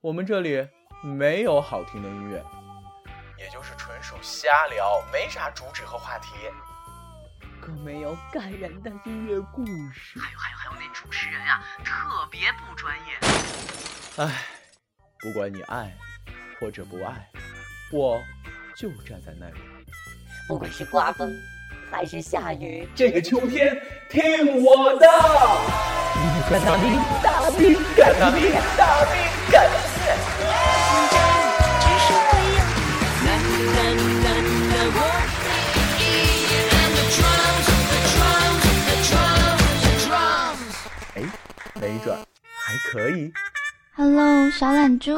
我们这里没有好听的音乐，也就是纯属瞎聊，没啥主旨和话题，更没有感人的音乐故事。还有还有还有，那主持人啊，特别不专业。唉，不管你爱或者不爱，我就站在那里。不管是刮风还是下雨，这个秋天听我的。干大兵，大兵，干大兵，大兵，干！没准还可以。Hello，小懒猪。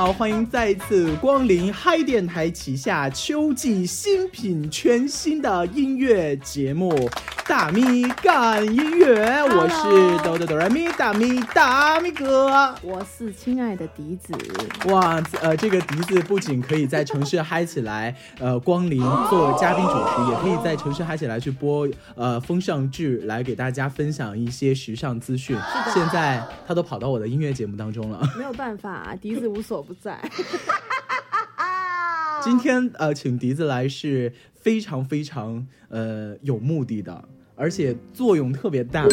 好，欢迎再次光临嗨电台旗下秋季新品全新的音乐节目《大咪干音乐，我是哆哆哆来咪大咪大咪哥。我是亲爱的笛子，哇，呃，这个笛子不仅可以在城市嗨起来，呃，光临做嘉宾主持，也可以在城市嗨起来去播呃风尚志，来给大家分享一些时尚资讯。的现在他都跑到我的音乐节目当中了。没有办法，笛子无所不在。今天呃，请笛子来是非常非常呃有目的的，而且作用特别大。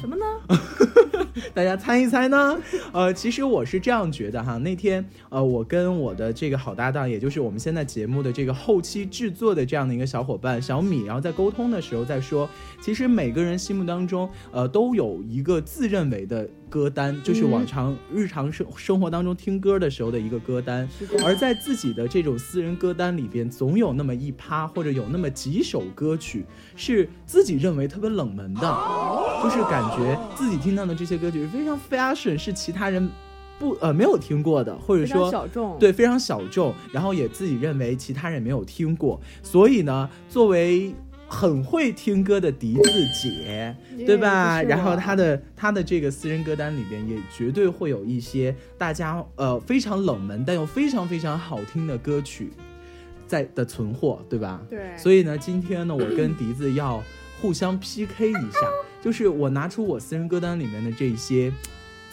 什么呢？大家猜一猜呢？呃，其实我是这样觉得哈，那天呃，我跟我的这个好搭档，也就是我们现在节目的这个后期制作的这样的一个小伙伴小米，然后在沟通的时候在说，其实每个人心目当中呃都有一个自认为的歌单，就是往常日常生生活当中听歌的时候的一个歌单，而在自己的这种私人歌单里边，总有那么一趴或者有那么几首歌曲是自己认为特别冷门的，就是感觉自己听到的这些歌曲是非常 fashion，是其他人不呃没有听过的，或者说小众。对非常小众，然后也自己认为其他人没有听过，所以呢，作为很会听歌的笛子姐，对吧？然后我她的她的这个私人歌单里边也绝对会有一些大家呃非常冷门但又非常非常好听的歌曲在的存货，对吧？对，所以呢，今天呢，我跟笛子要互相 PK 一下，就是我拿出我私人歌单里面的这些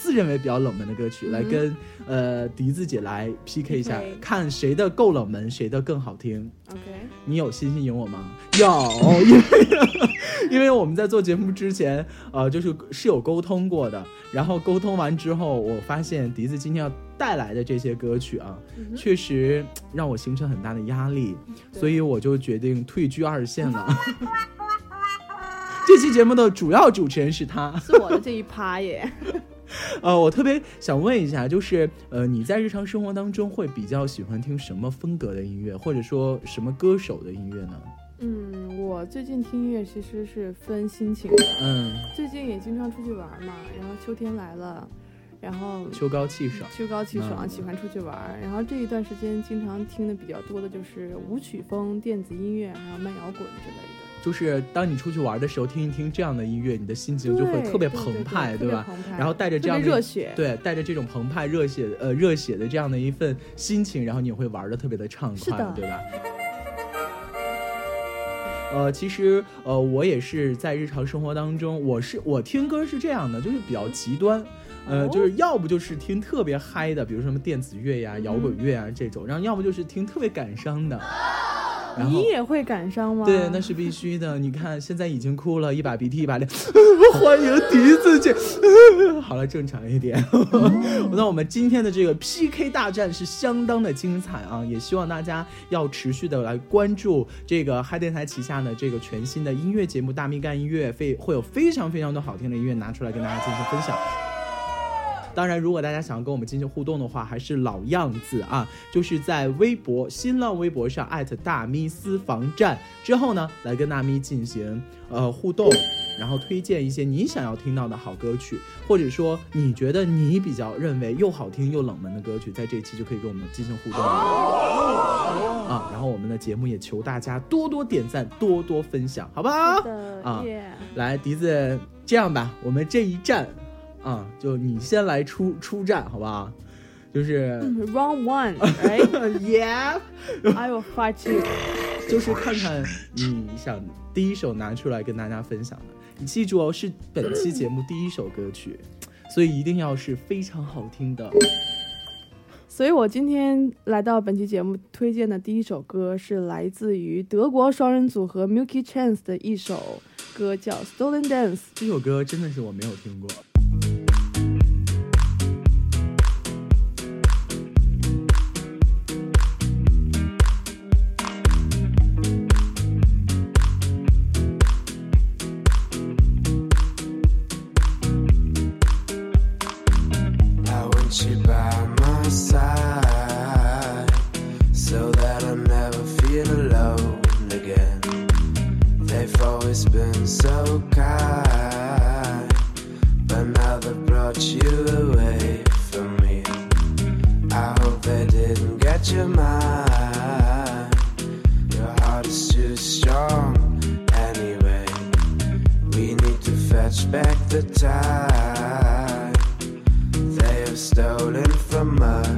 自认为比较冷门的歌曲，嗯来跟呃笛子姐来 PK 一下看谁的够冷门，谁的更好听。OK，你有信心赢我吗？有，因为 因为我们在做节目之前，呃，就是是有沟通过的。然后沟通完之后，我发现笛子今天要带来的这些歌曲啊，嗯确实让我形成很大的压力，所以我就决定退居二线了。这期节目的主要主持人是他。是我的这一趴耶。呃，我特别想问一下，就是呃，你在日常生活当中会比较喜欢听什么风格的音乐，或者说什么歌手的音乐呢？嗯，我最近听音乐其实是分心情的。嗯，最近也经常出去玩嘛，然后秋天来了，然后秋高气爽。秋高气爽，嗯喜欢出去玩儿。然后这一段时间经常听的比较多的就是舞曲风、电子音乐，还有慢摇滚之类的。就是当你出去玩的时候，听一听这样的音乐，你的心情就会特别澎湃，对吧？？然后带着这样的热血，对，带着这种澎湃、热血、呃热血的这样的一份心情，然后你也会玩的特别的畅快，对吧？呃，其实呃，我也是在日常生活当中，我是我听歌是这样的，就是比较极端，呃，哦就是要不就是听特别嗨的，比如说什么电子乐呀、摇滚乐啊这种，然后要不就是听特别感伤的，然后你也会感伤吗？对，那是必须的。你看，现在已经哭了，一把鼻涕一把泪。欢迎笛子姐。好了，正常一点。那我们今天的这个 PK 大战是相当的精彩啊！也希望大家要持续的来关注这个嗨电台旗下的这个全新的音乐节目《大咪干音乐》，非会有非常非常多好听的音乐拿出来跟大家进行分享。当然，如果大家想要跟我们进行互动的话，还是老样子啊，就是在微博、新浪微博上艾特大咪私房站之后呢，来跟大咪进行呃互动，然后推荐一些你想要听到的好歌曲，或者说你觉得你比较认为又好听又冷门的歌曲，在这一期就可以跟我们进行互动了。啊，然后我们的节目也求大家多多点赞，多多分享，好不好？啊耶来，笛子，这样吧，我们这一站，啊，就你先来出出战，好不好？就是、嗯 Round one, right? yeah，I will fight you. 就是看看你想第一首拿出来跟大家分享的。你记住哦，是本期节目第一首歌曲，所以一定要是非常好听的。所以我今天来到本期节目推荐的第一首歌是来自于德国双人组合 Milky Chance 的一首歌，叫《Stolen Dance》。这首歌真的是我没有听过。your heart is too strong anyway. We need to fetch back the time they have stolen from us.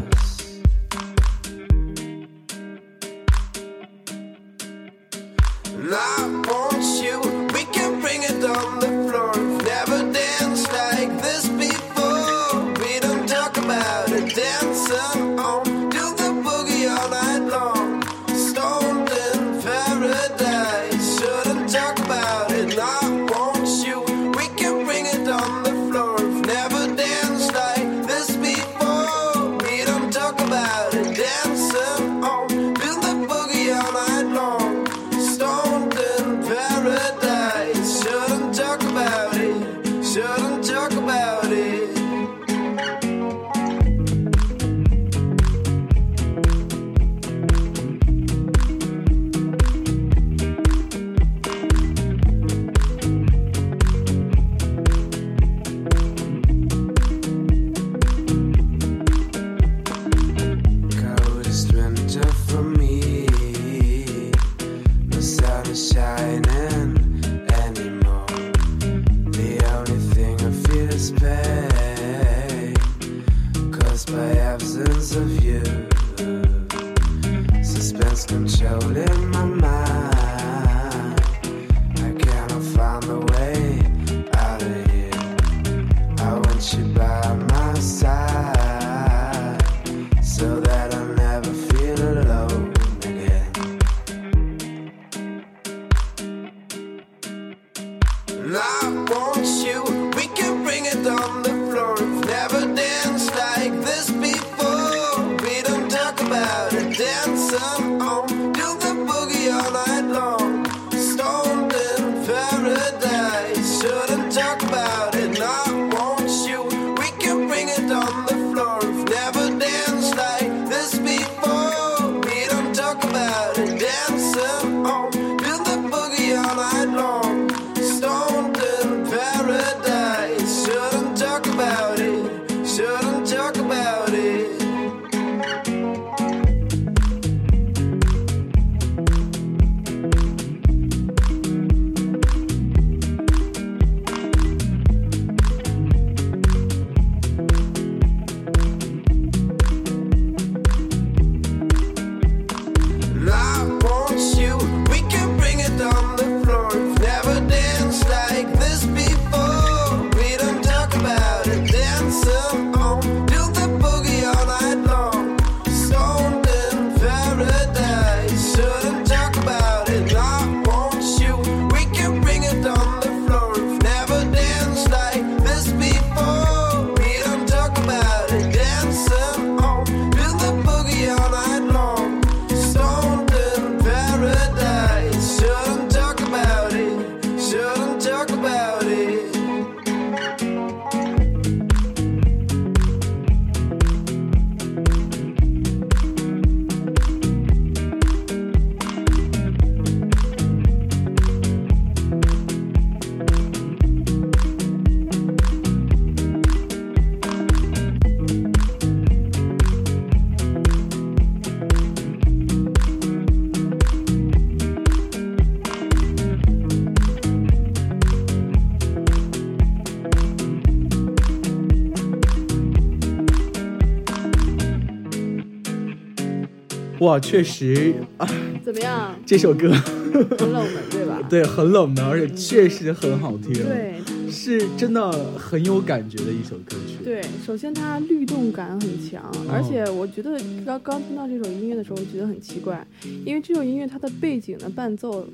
哇，确实啊，怎么样？这首歌很冷门，对吧？对很冷门，而且确实很好听，，对是真的很有感觉的一首歌曲。对，首先它律动感很强，而且我觉得刚刚听到这首音乐的时候，我觉得很奇怪，因为这首音乐它的背景的伴奏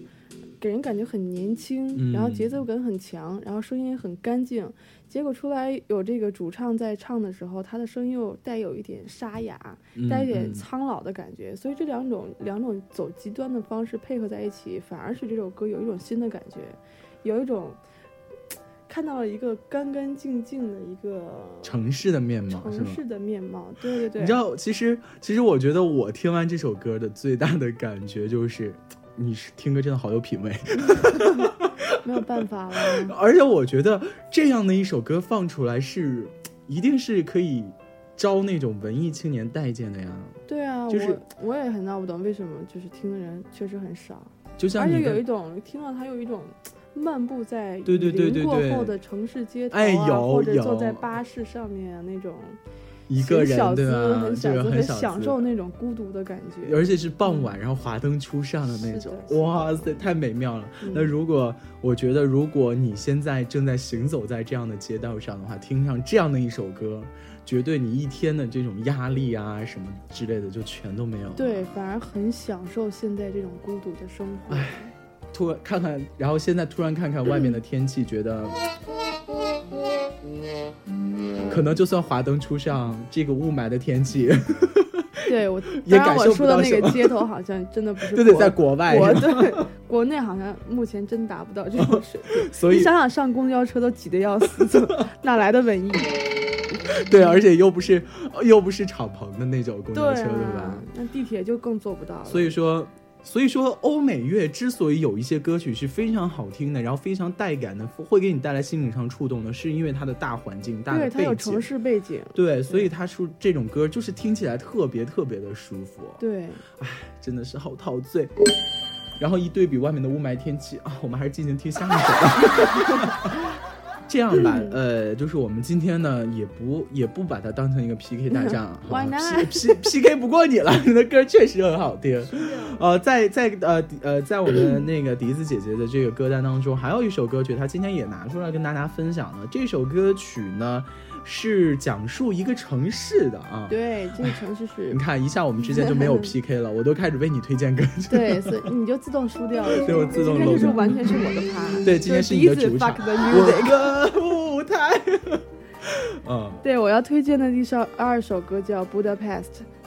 给人感觉很年轻，嗯然后节奏感很强，然后声音也很干净。结果出来有这个主唱在唱的时候，他的声音又带有一点沙哑，嗯带一点嗯苍老的感觉，所以这两种两种走极端的方式配合在一起，反而使这首歌有一种新的感觉，有一种看到了一个干干净净的一个城市的面貌？城市的面貌。对对对，你知道，其实其实我觉得我听完这首歌的最大的感觉就是，你是听歌真的好有品味，没有办法了。而且我觉得这样的一首歌放出来是，一定是可以招那种文艺青年待见的呀。对啊，就是我我也很闹不懂为什么就是听的人确实很少，就像而且你有一种听到它有一种漫步在对对对雨林过后的城市街头啊，哎有或者坐在巴士上面啊那种一个人对吧？很小资、就是很享受那种孤独的感觉。而且是傍晚，然后华灯初上的那种哇塞，太美妙了。嗯那如果我觉得，如果你现在正在行走在这样的街道上的话，听上这样的一首歌，绝对你一天的这种压力啊什么之类的就全都没有了。对，反而很享受现在这种孤独的生活。突然看看，然后现在突然看看外面的天气，觉得。可能就算华灯初上，这个雾霾的天气，对我，也感受不到我说的那个街头好像真的不是就得国在国外，国对国内好像目前真达不到这种水平。所以你想想，上公交车都挤得要死，怎么哪来的文艺？对，而且又不是又不是敞篷的那种公交对车，对吧啊？，那地铁就更做不到了。所以说，所以说欧美乐之所以有一些歌曲是非常好听的，然后非常带感的，会给你带来心灵上触动的，是因为它的大环境、大的对它有背景。城市背景，对，所以它出这种歌就是听起来特别特别的舒服，对，真的是好陶醉。然后一对比外面的雾霾天气啊，我们还是进行听下一首吧。这样吧，呃，就是我们今天呢，也不也不把它当成一个 PK 大战啊 Why 好吧 not？P P K 不过你了，你的歌确实很好听。呃，在在呃呃，在我们那个笛子姐姐的这个歌单当中，还有一首歌曲，她今天也拿出来跟大家分享了。这首歌曲呢，是讲述一个城市的啊。对，这个城市是 你，看一下，我们之间就没有 PK 了，我都开始为你推荐歌曲。对，所以你就自动输掉了。对我自动今天就是完全是我的趴。对，今天是你的第一次主场 music。我的舞台。嗯，对，我要推荐的第首二首歌叫《Budapest》，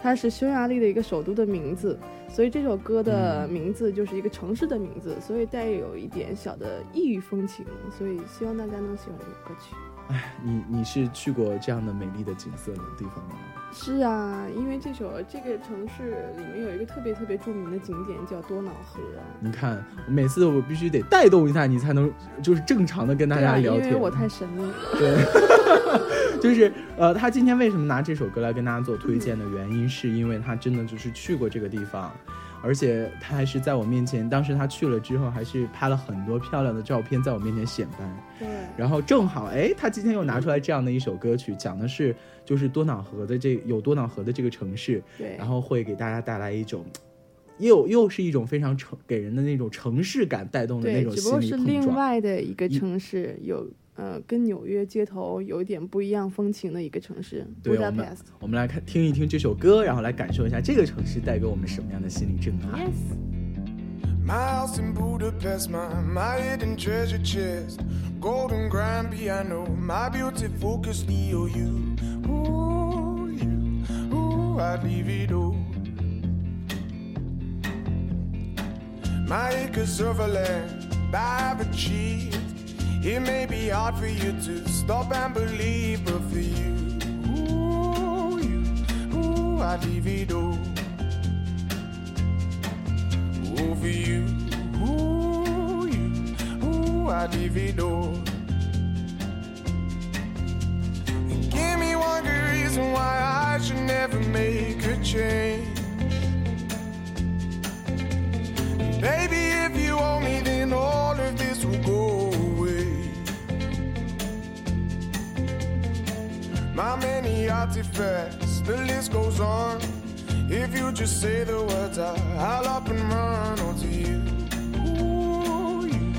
它是匈牙利的一个首都的名字，所以这首歌的嗯名字就是一个城市的名字，所以带有一点小的异域风情，所以希望大家能喜欢这首歌曲。你你是去过这样的美丽的景色的地方吗？是啊，因为这首这个城市里面有一个特别特别著名的景点叫多瑙河。你看，每次我必须得带动一下你，才能就是正常的跟大家聊天。因为我太神秘了。对，就是呃，他今天为什么拿这首歌来跟大家做推荐的原因，是因为他真的就是去过这个地方，而且他还是在我面前，当时他去了之后，还是拍了很多漂亮的照片在我面前显摆。对，然后正好，哎，他今天又拿出来这样的一首歌曲，讲的是就是多瑙河的这有多瑙河的这个城市，对，然后会给大家带来一种。又又是一种非常城给人的那种城市感带动的那对，种只不过是另。外的一个城市，有呃跟纽约街头有一点不一样风情的一个城市对我们。我们来看听一听这首歌，然后来感受一下这个城市带给我们什么样的心理震撼。Yes。My house in Budapest, my, my hidden treasure chest. Golden grand piano, my beauty focus EOU. Ooh, you, ooh, I'd leave it all. My acres of land I've achieved. It may be hard for you to stop and believe, but for you, ooh, you, ooh, I'd leave it all over you. Ooh, you, ooh, I divido. Give me one good reason why I should never make a change. Many artifacts, the list goes on. If you just say the words, I, I'll up and run onto you. Ooh, you,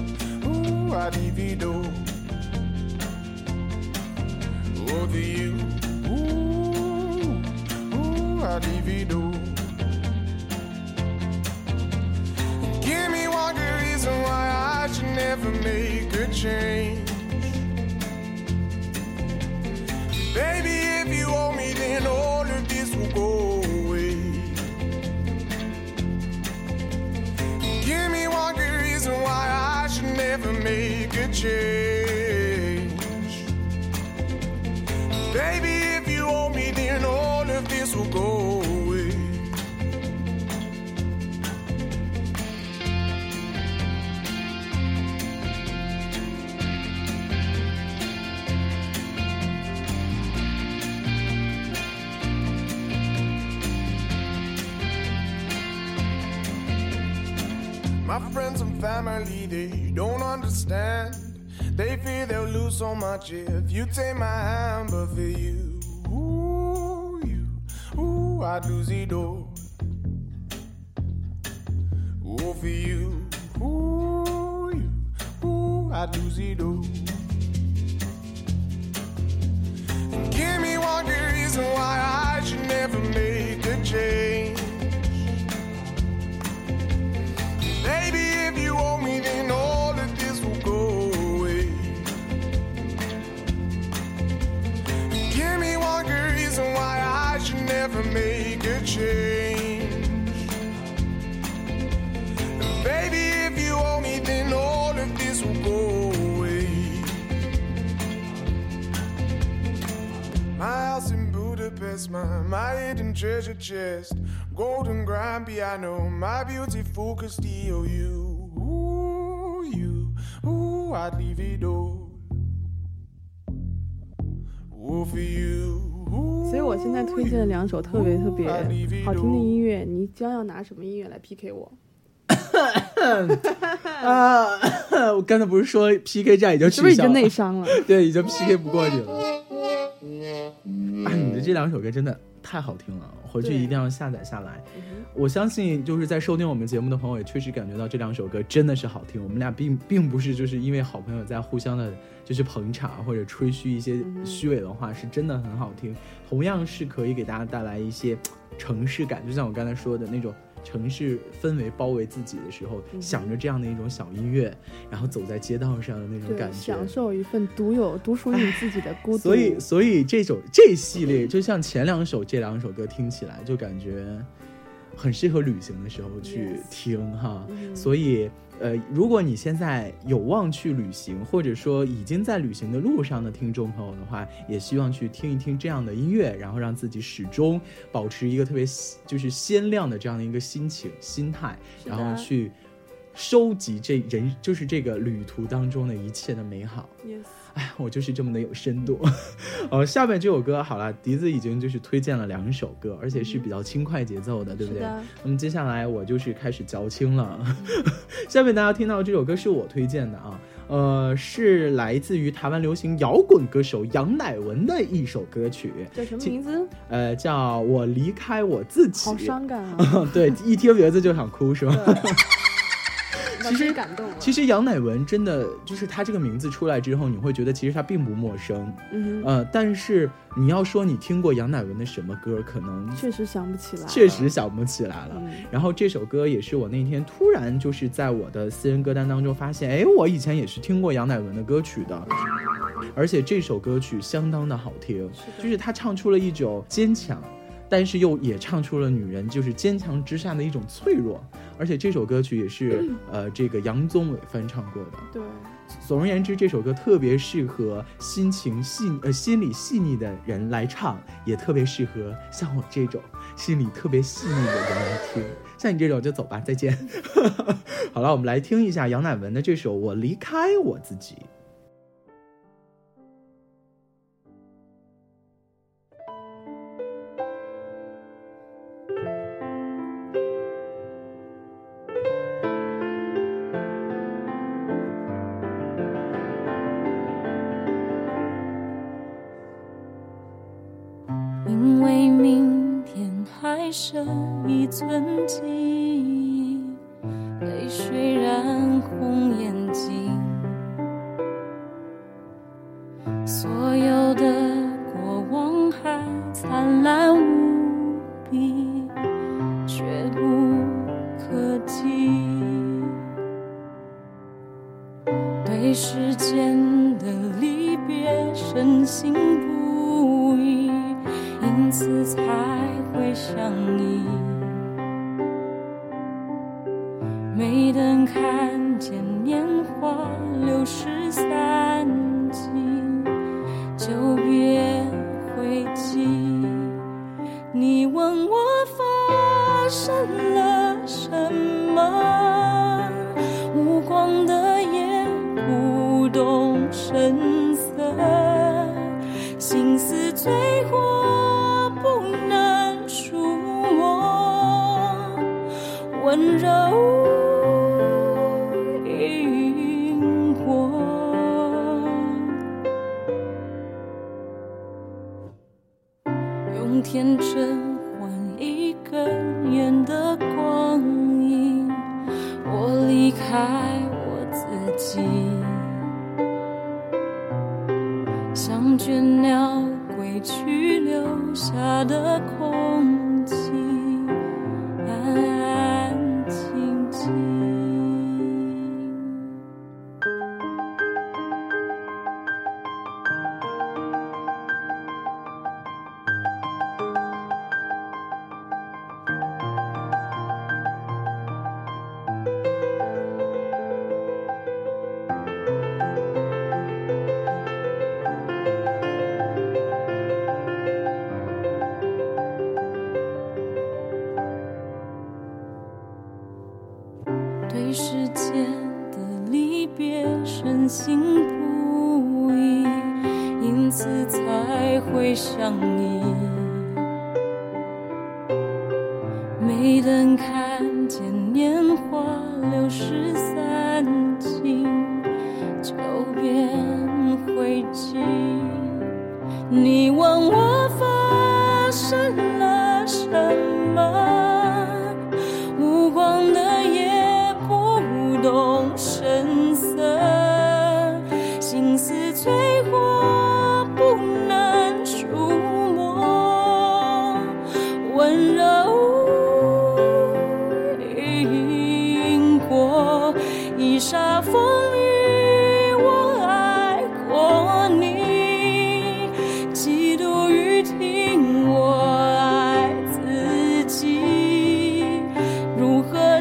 ooh, I divido. Over you. Ooh, ooh, I divido. Give me one good reason why I should never make a change. Change. Baby, if you owe me, then all of this will go away. My friends and family, they don't understand. Fear they'll lose so much if you take my hand, but for you, ooh, you, ooh, I'd lose it all. My house in Budapest, my, my hidden treasure chest, golden grand piano, my beautiful Castillo. You, ooh, you, ooh, I'd leave it all. Ooh, for you. 所以我现在推荐了两首特别特别好听的音乐，你将要拿什么音乐来 PK 我？啊，我刚才不是说 PK 战已经是不是已经取消了？内伤了？对，已经 PK 不过你了。这两首歌真的太好听了，回去一定要下载下来。嗯我相信就是在收听我们节目的朋友也确实感觉到这两首歌真的是好听。我们俩并并不是就是因为好朋友在互相的，就是捧场或者吹嘘一些嗯虚伪的话，是真的很好听。同样是可以给大家带来一些城市感，就像我刚才说的那种。城市氛围包围自己的时候，嗯想着这样的一种小音乐，然后走在街道上的那种感，觉，享受一份独有、独属于你自己的孤独。所以，所以这首这系列，就像前两首这两首歌听起来，就感觉很适合旅行的时候去听哈。嗯所以，呃，如果你现在有望去旅行，或者说已经在旅行的路上的听众朋友的话，也希望去听一听这样的音乐，然后让自己始终保持一个特别就是鲜亮的这样的一个心情心态，然后去收集这人就是这个旅途当中的一切的美好。yes，哎，我就是这么的有深度。呃，下面这首歌好了，笛子已经就是推荐了两首歌，而且是比较轻快节奏的，对不对？那么接下来我就是开始矫情了。下面大家听到这首歌是我推荐的啊，呃，是来自于台湾流行摇滚歌手杨乃文的一首歌曲，叫什么名字？呃，叫我离开我自己。好伤感啊！对，一听名字就想哭，是吧？其实感动了。其实杨乃文真的就是他这个名字出来之后，你会觉得其实他并不陌生，嗯，呃，但是你要说你听过杨乃文的什么歌，可能确实想不起来。确实想不起来了。嗯然后这首歌也是我那天突然就是在我的私人歌单当中发现，哎，我以前也是听过杨乃文的歌曲的，而且这首歌曲相当的好听，是就是他唱出了一种坚强。但是又也唱出了女人就是坚强之下的一种脆弱，而且这首歌曲也是呃这个杨宗纬翻唱过的。对，总而言之，这首歌特别适合心情细呃心理细腻的人来唱，也特别适合像我这种心理特别细腻的人来听。像你这种就走吧，再见。好了，我们来听一下杨乃文的这首《我离开我自己》。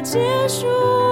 结束。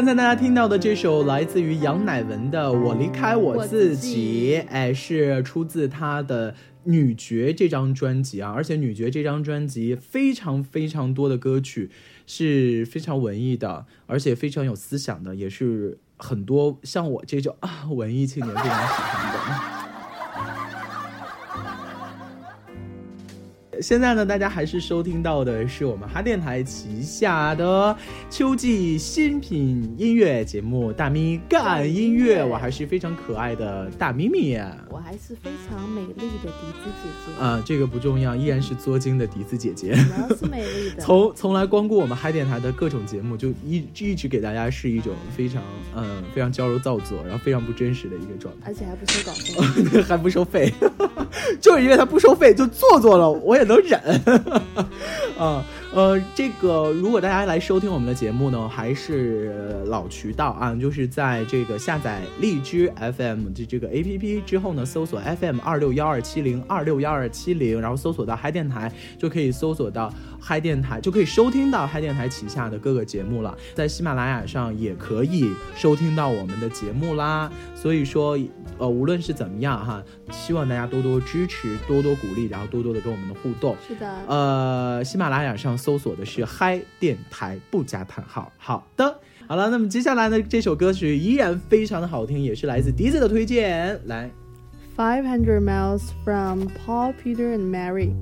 刚才大家听到的这首来自于杨乃文的《我离开我我自己》，哎，是出自他的《女爵》这张专辑啊。而且《女爵》这张专辑非常非常多的歌曲是非常文艺的，而且非常有思想的，也是很多像我这种啊文艺青年非常喜欢的。现在呢，大家还是收听到的是我们哈电台旗下的秋季新品音乐节目《大咪干音乐》，我还是非常可爱的大咪咪。我还是非常美丽的笛子姐姐，啊、这个不重要，依然是作精的笛子姐姐。是美丽的。从从来光顾我们嗨电台的各种节目，就一一直给大家是一种非常嗯非常矫揉造作，然后非常不真实的一个状态。而且还不收稿费，还不收费，就是因为他不收费就做作了，我也能忍。啊，呃，这个如果大家来收听我们的节目呢，还是呃老渠道啊，就是在这个下载荔枝 FM 的这个 APP 之后呢，搜索 FM 二六幺二七零二六幺二七零，然后搜索到嗨电台，就可以搜索到嗨电台，就可以收听到嗨电台旗下的各个节目了。在喜马拉雅上也可以收听到我们的节目啦。所以说，呃，无论是怎么样哈，希望大家多多支持，多多鼓励，然后多多的跟我们的互动。是的，呃，喜马拉雅上搜索的是嗨电台，不加叹号。好的，好了，那么接下来呢，这首歌曲依然非常的好听，也是来自笛子的推荐。来，Five Hundred Miles from Paul, Peter and Mary。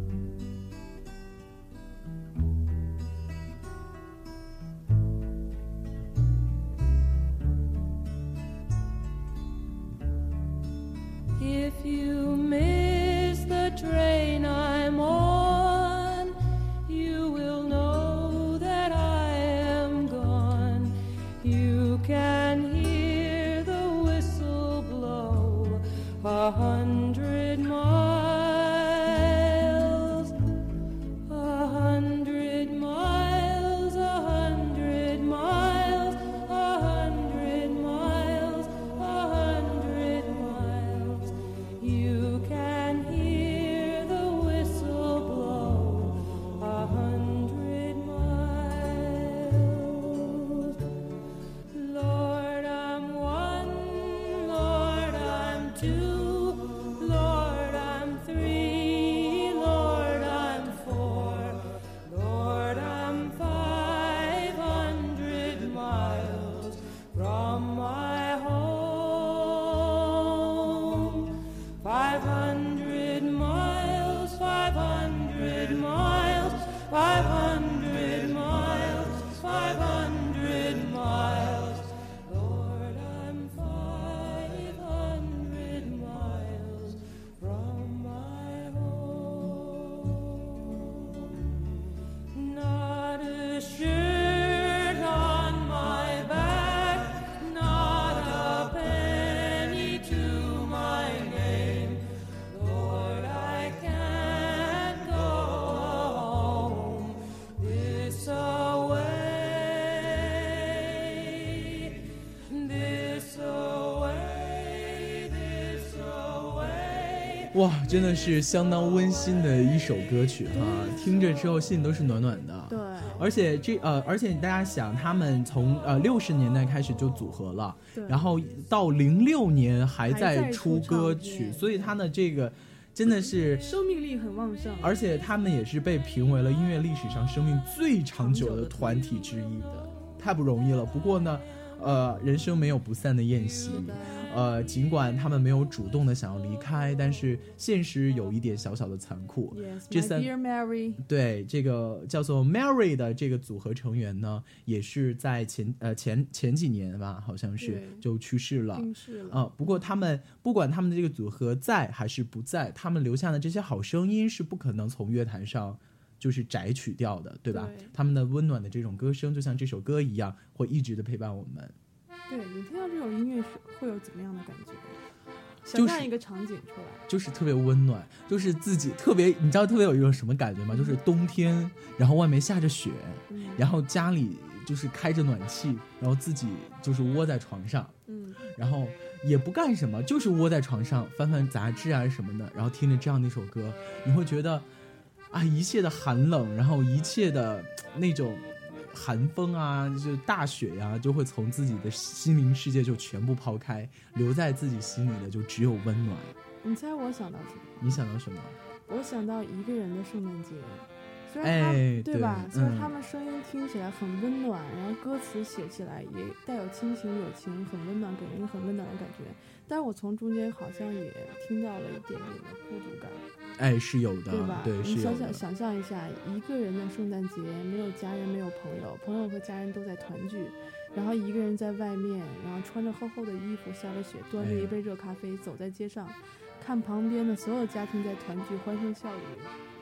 哇，真的是相当温馨的一首歌曲哈，听着之后心里都是暖暖的。对，而且这呃，而且大家想，他们从呃六十年代开始就组合了，对然后到零六年还还在在出歌曲，所以他的这个真的是，生命力很旺盛。而且他们也是被评为了音乐历史上生命最长久的长久的团体之一的，太不容易了。不过呢，呃，人生没有不散的宴席。呃，尽管他们没有主动的想要离开，但是现实有一点小小的残酷。Yes, 这三 dear Mary，对这个叫做 Mary 的这个组合成员呢，也是在前呃前前几年吧，好像是就去世了。病逝了。呃、不过他们不管他们的这个组合在还是不在，他们留下的这些好声音是不可能从乐坛上就是摘取掉的，对吧？对他们的温暖的这种歌声，就像这首歌一样，会一直的陪伴我们。对你听到这种音乐是会有怎么样的感觉？就是想象一个场景出来，就是特别温暖，就是自己特别，你知道特别有一种什么感觉吗？就是冬天，然后外面下着雪，嗯然后家里就是开着暖气，然后自己就是窝在床上，嗯，然后也不干什么，就是窝在床上翻翻杂志啊什么的，然后听着这样的一首歌，你会觉得啊，一切的寒冷，然后一切的那种寒风啊，就是大雪呀、就会从自己的心灵世界就全部抛开，留在自己心里的就只有温暖。你猜我想到什么？你想到什么？我想到一个人的圣诞节，虽然他、哎对吧？虽然嗯他们声音听起来很温暖，然后歌词写起来也带有亲情友情，很温暖，给人一个很温暖的感觉。但是我从中间好像也听到了一点点的孤独感，哎，是有的，对吧？对，是有你想想。想象一下，一个人的圣诞节，没有家人，没有朋友，朋友和家人都在团聚，然后一个人在外面，然后穿着厚厚的衣服，下着雪，端着哎一杯热咖啡，走在街上，看旁边的所有家庭在团聚，欢声笑语，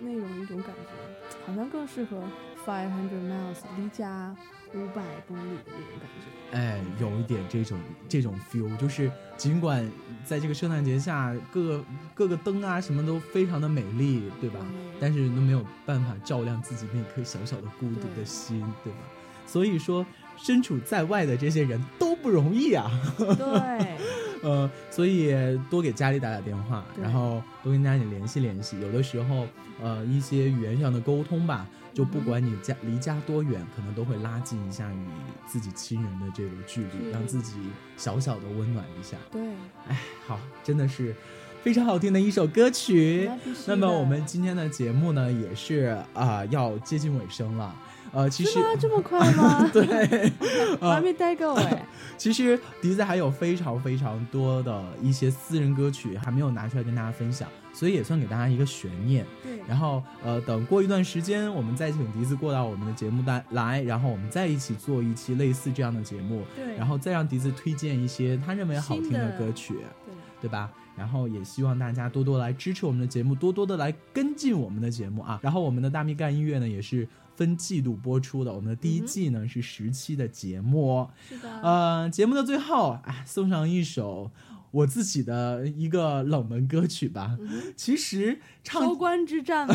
那种一种感觉，好像更适合 Five Hundred Miles 离家五百公里的那种感觉。哎，有一点这种这种 feel，就是尽管在这个圣诞节下，各个各个灯啊什么都非常的美丽，对吧？嗯但是都没有办法照亮自己那颗小小的孤独的心，对吧？所以说，身处在外的这些人都不容易啊。对，呃，所以多给家里打打电话，然后多跟家里联系联系。有的时候，呃，一些语言上的沟通吧，就不管你家离家多远，可能都会拉近一下你自己亲人的这个距离，让自己小小的温暖一下。对，哎，好，真的是非常好听的一首歌曲那。那么我们今天的节目呢，也是啊、要接近尾声了。呃，其实？这么快吗？对，我还没待够哎。其实笛子还有非常非常多的一些私人歌曲还没有拿出来跟大家分享，所以也算给大家一个悬念。对，然后呃，等过一段时间，我们再请笛子过到我们的节目单来，然后我们再一起做一期类似这样的节目，对然后再让笛子推荐一些他认为好听的歌曲。对，对吧？然后也希望大家多多来支持我们的节目，多多的来跟进我们的节目啊。然后我们的大咪干音乐呢，也是分季度播出的。我们的第一季呢、是十期的节目哦，是的。呃，节目的最后，啊，送上一首我自己的一个冷门歌曲吧。其实唱收官之战吗？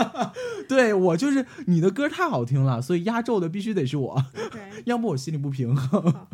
对我就是你的歌太好听了，所以压轴的必须得是我。要不我心里不平衡。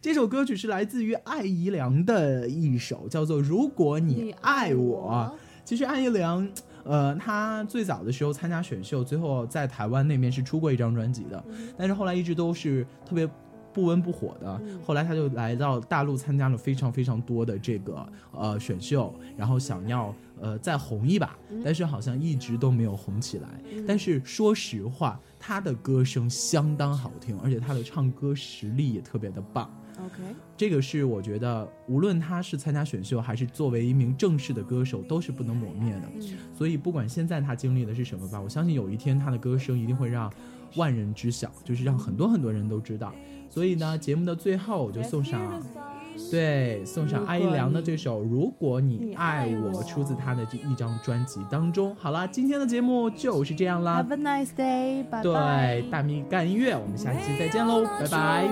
这首歌曲是来自于艾怡良的一首，叫做《如果你爱我》。其实艾怡良，呃，他最早的时候参加选秀，最后在台湾那边是出过一张专辑的，但是后来一直都是特别不温不火的。后来他就来到大陆参加了非常非常多的这个呃选秀，然后想要呃再红一把，但是好像一直都没有红起来。但是说实话，他的歌声相当好听，而且他的唱歌实力也特别的棒。OK，这个是我觉得，无论他是参加选秀，还是作为一名正式的歌手，都是不能磨灭的。所以，不管现在他经历的是什么吧，我相信有一天他的歌声一定会让万人知晓，就是让很多很多人都知道。所以呢，节目的最后我就送上，对，送上阿依良的这首《如果你爱我》，出自他的这一张专辑当中。好啦，今天的节目就是这样啦 Have。a nice day，拜拜。对，大米干音乐，我们下期再见喽，拜拜。